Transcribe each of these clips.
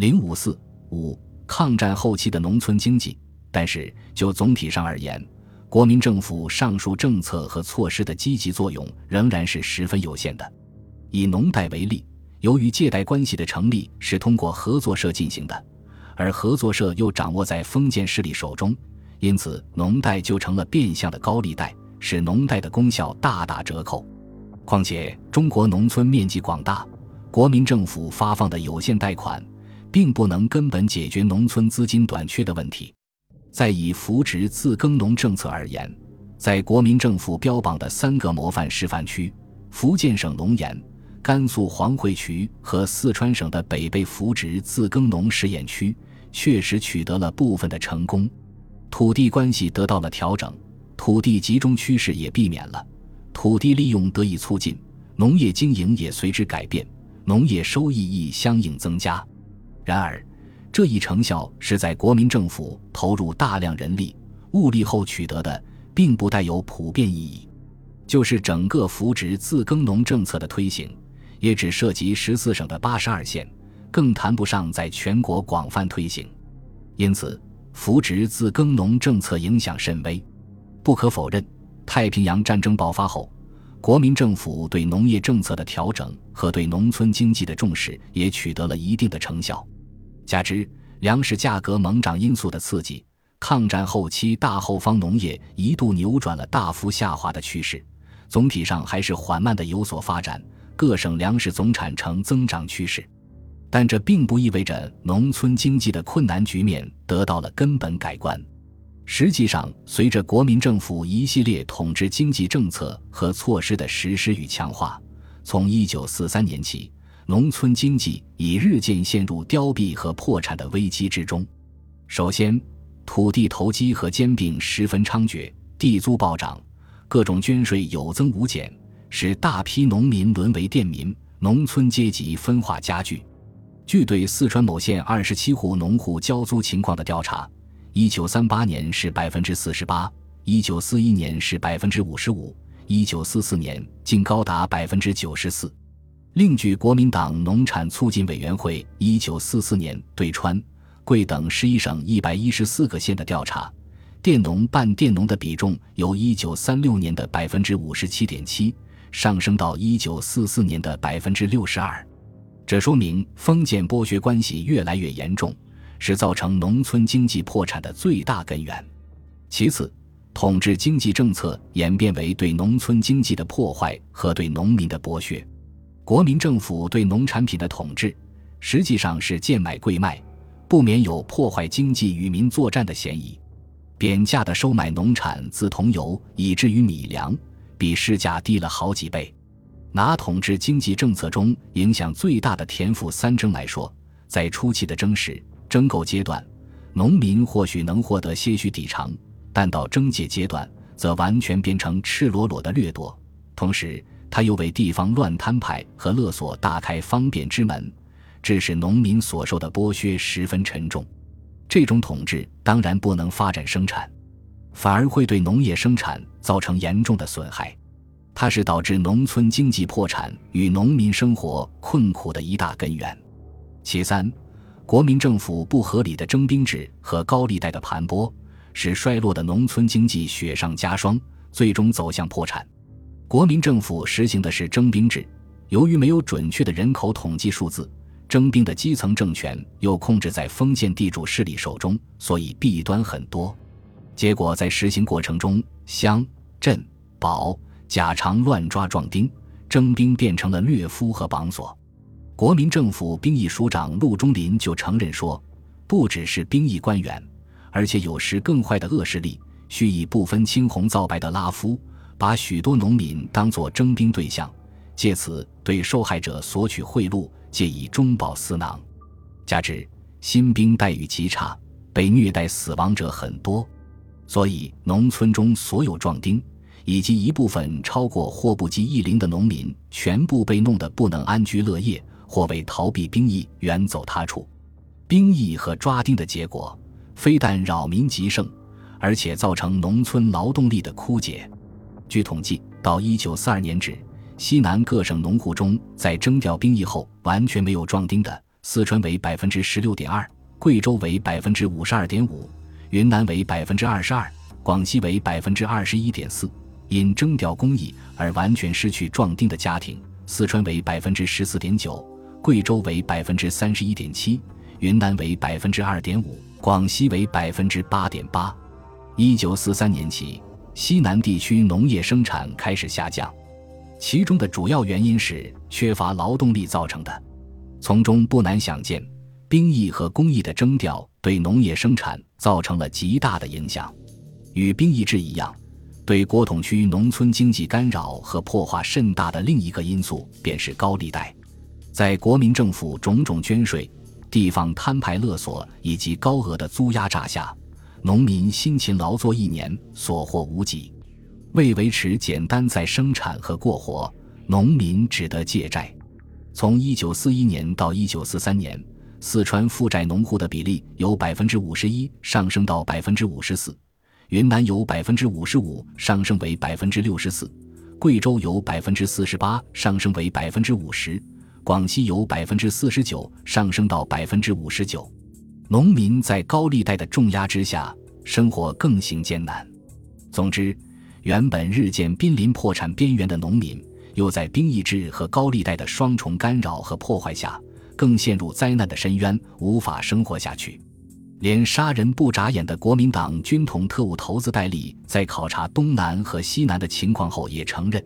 零五四五抗战后期的农村经济，但是就总体上而言，国民政府上述政策和措施的积极作用仍然是十分有限的。以农贷为例，由于借贷关系的成立是通过合作社进行的，而合作社又掌握在封建势力手中，因此农贷就成了变相的高利贷，使农贷的功效大打折扣。况且，中国农村面积广大，国民政府发放的有限贷款，并不能根本解决农村资金短缺的问题。再以扶植自耕农政策而言，在国民政府标榜的三个模范示范区——福建省龙岩。甘肃黄会渠和四川省的北碚扶植自耕农试验区确实取得了部分的成功，土地关系得到了调整，土地集中趋势也避免了，土地利用得以促进，农业经营也随之改变，农业收益亦相应增加。然而，这一成效是在国民政府投入大量人力物力后取得的，并不带有普遍意义。就是整个扶植自耕农政策的推行。也只涉及十四省的八十二县，更谈不上在全国广泛推行，因此扶植自耕农政策影响甚微。不可否认，太平洋战争爆发后，国民政府对农业政策的调整和对农村经济的重视也取得了一定的成效。加之粮食价格猛涨因素的刺激，抗战后期大后方农业一度扭转了大幅下滑的趋势，总体上还是缓慢的有所发展。各省粮食总产呈增长趋势，但这并不意味着农村经济的困难局面得到了根本改观。实际上，随着国民政府一系列统治经济政策和措施的实施与强化，从1943年起，农村经济已日渐陷入凋敝和破产的危机之中。首先，土地投机和兼并十分猖獗，地租暴涨，各种捐税有增无减。使大批农民沦为佃民，农村阶级分化加剧。据对四川某县二十七户农户交租情况的调查，一九三八年是百分之四十八，一九四一年是百分之五十五，一九四四年竟高达百分之九十四。另据国民党农产促进委员会一九四四年对川、贵等十一省一百一十四个县的调查，佃农半佃农的比重由一九三六年的百分之五十七点七。上升到一九四四年的百分之六十二，这说明封建剥削关系越来越严重，是造成农村经济破产的最大根源。其次，统治经济政策演变为对农村经济的破坏和对农民的剥削。国民政府对农产品的统治，实际上是贱买贵卖，不免有破坏经济与民作战的嫌疑。贬价的收买农产，自桐油以至于米粮。比市价低了好几倍。拿统治经济政策中影响最大的田赋三征来说，在初期的征时征购阶段，农民或许能获得些许抵偿，但到征借阶段，则完全变成赤裸裸的掠夺。同时，他又为地方乱摊派和勒索大开方便之门，致使农民所受的剥削十分沉重。这种统治当然不能发展生产。反而会对农业生产造成严重的损害，它是导致农村经济破产与农民生活困苦的一大根源。其三，国民政府不合理的征兵制和高利贷的盘剥，使衰落的农村经济雪上加霜，最终走向破产。国民政府实行的是征兵制，由于没有准确的人口统计数字，征兵的基层政权又控制在封建地主势力手中，所以弊端很多。结果在实行过程中，乡镇保甲常乱抓壮丁，征兵变成了掠夫和绑索。国民政府兵役署长陆中林就承认说，不只是兵役官员，而且有时更坏的恶势力，蓄意不分青红皂白的拉夫，把许多农民当作征兵对象，借此对受害者索取贿赂，借以中饱私囊。加之新兵待遇极差，被虐待死亡者很多。所以，农村中所有壮丁，以及一部分超过或不及一龄的农民，全部被弄得不能安居乐业，或为逃避兵役远走他处。兵役和抓丁的结果，非但扰民极盛，而且造成农村劳动力的枯竭。据统计，到一九四二年止，西南各省农户中，在征调兵役后完全没有壮丁的，四川为百分之十六点二，贵州为百分之五十二点五，云南为百分之二十二，广西为百分之二十一点四。因征调工艺而完全失去壮丁的家庭，四川为百分之十四点九，贵州为百分之三十一点七，云南为百分之二点五，广西为百分之八点八。一九四三年起，西南地区农业生产开始下降，其中的主要原因是缺乏劳动力造成的。从中不难想见，兵役和工艺的征调对农业生产造成了极大的影响。与兵役制一样。对国统区农村经济干扰和破坏甚大的另一个因素，便是高利贷。在国民政府种种捐税、地方摊牌勒索以及高额的租压榨下，农民辛勤劳作一年，所获无几。为维持简单再生产和过活，农民只得借债。从1941年到1943年，四川负债农户的比例由百分之五十一上升到百分之五十四。云南由百分之五十五上升为百分之六十四，贵州由百分之四十八上升为百分之五十，广西由百分之四十九上升到百分之五十九。农民在高利贷的重压之下，生活更形艰难。总之，原本日渐濒临破产边缘的农民，又在兵役制和高利贷的双重干扰和破坏下，更陷入灾难的深渊，无法生活下去。连杀人不眨眼的国民党军统特务头子戴笠，在考察东南和西南的情况后，也承认，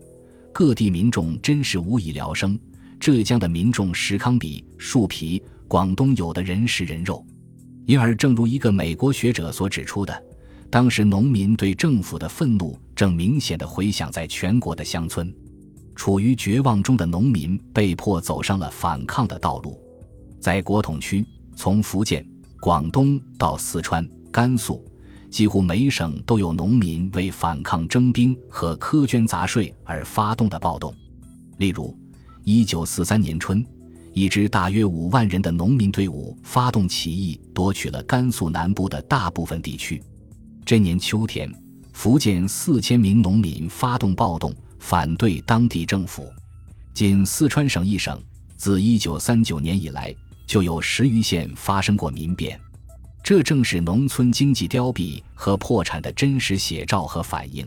各地民众真是无以聊生。浙江的民众食糠比树皮，广东有的人食人肉。因而，正如一个美国学者所指出的，当时农民对政府的愤怒正明显的回响在全国的乡村。处于绝望中的农民被迫走上了反抗的道路。在国统区，从福建。广东到四川、甘肃，几乎每省都有农民为反抗征兵和苛捐杂税而发动的暴动。例如，一九四三年春，一支大约五万人的农民队伍发动起义，夺取了甘肃南部的大部分地区。这年秋天，福建四千名农民发动暴动，反对当地政府。仅四川省一省，自一九三九年以来。就有十余县发生过民变，这正是农村经济凋敝和破产的真实写照和反映。